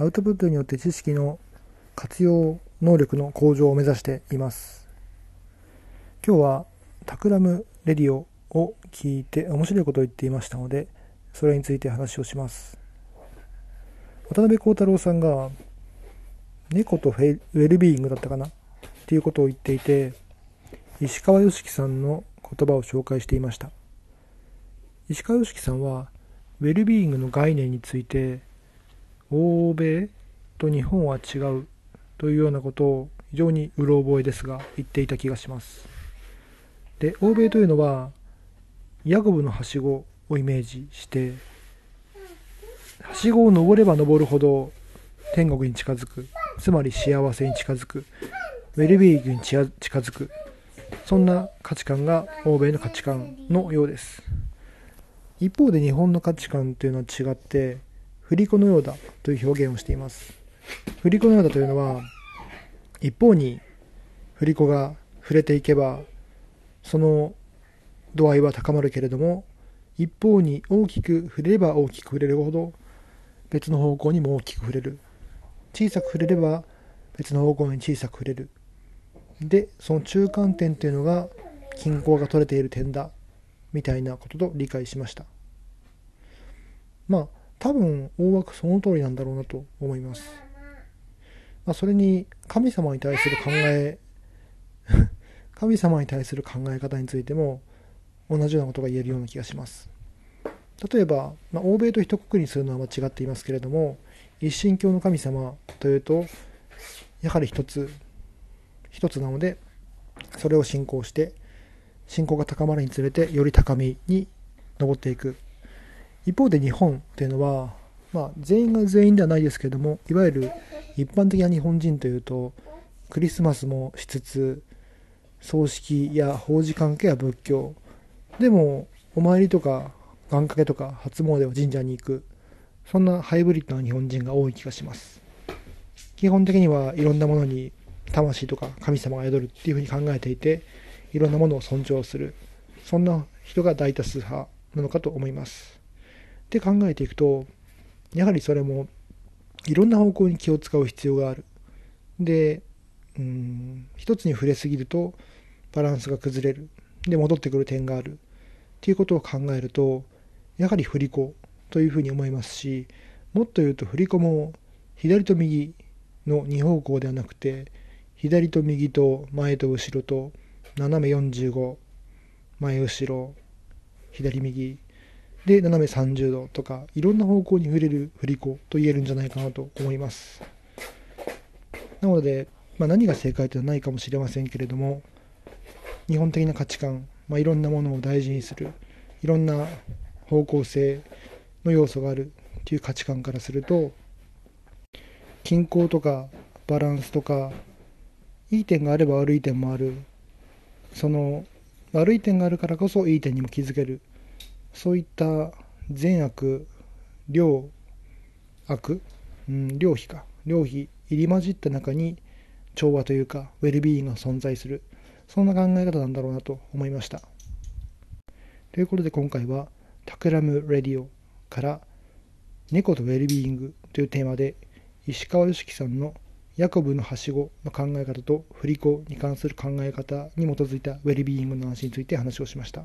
アウトプットによって知識の活用能力の向上を目指しています。今日はタクラムレディオを聞いて面白いことを言っていましたのでそれについて話をします。渡辺幸太郎さんが猫とウェルビーイングだったかな？っていうことを言っていて石川良樹さんの言葉を紹介していました。石川良樹さんはウェルビーイングの概念について欧米と日本は違うというようなことを非常にうろ覚えですが言っていた気がします。で欧米というのはヤコブのはしごをイメージしてはしごを登れば登るほど天国に近づく。つまり幸せに近づく。ウェルビーイングに近づく。そんな価値観が欧米の価値観のようです。一方で日本の価値観というのは違って振り子のようだという表現をしています。振り子のようだというのは一方に振り子が触れていけばその度合いは高まるけれども一方に大きく触れれば大きく触れるほど別の方向にも大きく触れる。小さく触れれば別の方向に小さく触れる。でその中間点というのが均衡が取れている点だみたいなことと理解しました。まあ多分大枠その通りなんだろうなと思います、まあ、それに神様に対する考え 神様に対する考え方についても同じようなことが言えるような気がします。例えば、まあ、欧米と一括りにするのは間違っていますけれども一神教の神様というとやはり一つ一つなのでそれを信仰して信仰が高まるにつれてより高みに登っていく。一方で日本というのは、まあ、全員が全員ではないですけれどもいわゆる一般的な日本人というとクリスマスもしつつ葬式や法事関係は仏教。でもお参りとか願掛けとか初詣は神社に行く。そんなハイブリッドな日本人が多い気がします。基本的にはいろんなものに魂とか神様が宿るっていうふうに考えていていろんなものを尊重する。そんな人が大多数派なのかと思います。で考えていくとやはりそれもいろんな方向に気を使う必要がある。でうん一つに触れすぎるとバランスが崩れる。で戻ってくる点がある。っていうことを考えるとやはり振り子というふうに思いますしもっと言うと振り子も左と右の2方向ではなくて左と右と前と後ろと斜め45前後ろ左右で斜め30度とかいろんな方向に触れる振り子と言えるんじゃないかなと思います。なので、まあ、何が正解ではないかもしれませんけれども日本的な価値観、まあ、いろんなものを大事にするいろんな方向性の要素があるっていう価値観からすると均衡とかバランスとかいい点があれば悪い点もある。その悪い点があるからこそいい点にも気づける。そういった善悪良悪、うん、良否か良否入り混じった中に調和というかウェルビーイングが存在するそんな考え方なんだろうなと思いましたということで今回はタクラム・レディオから猫とウェルビーイングというテーマで石川良樹さんのヤコブのはしごの考え方と振り子に関する考え方に基づいたウェルビーイングの話について話をしました。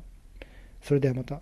それではまた。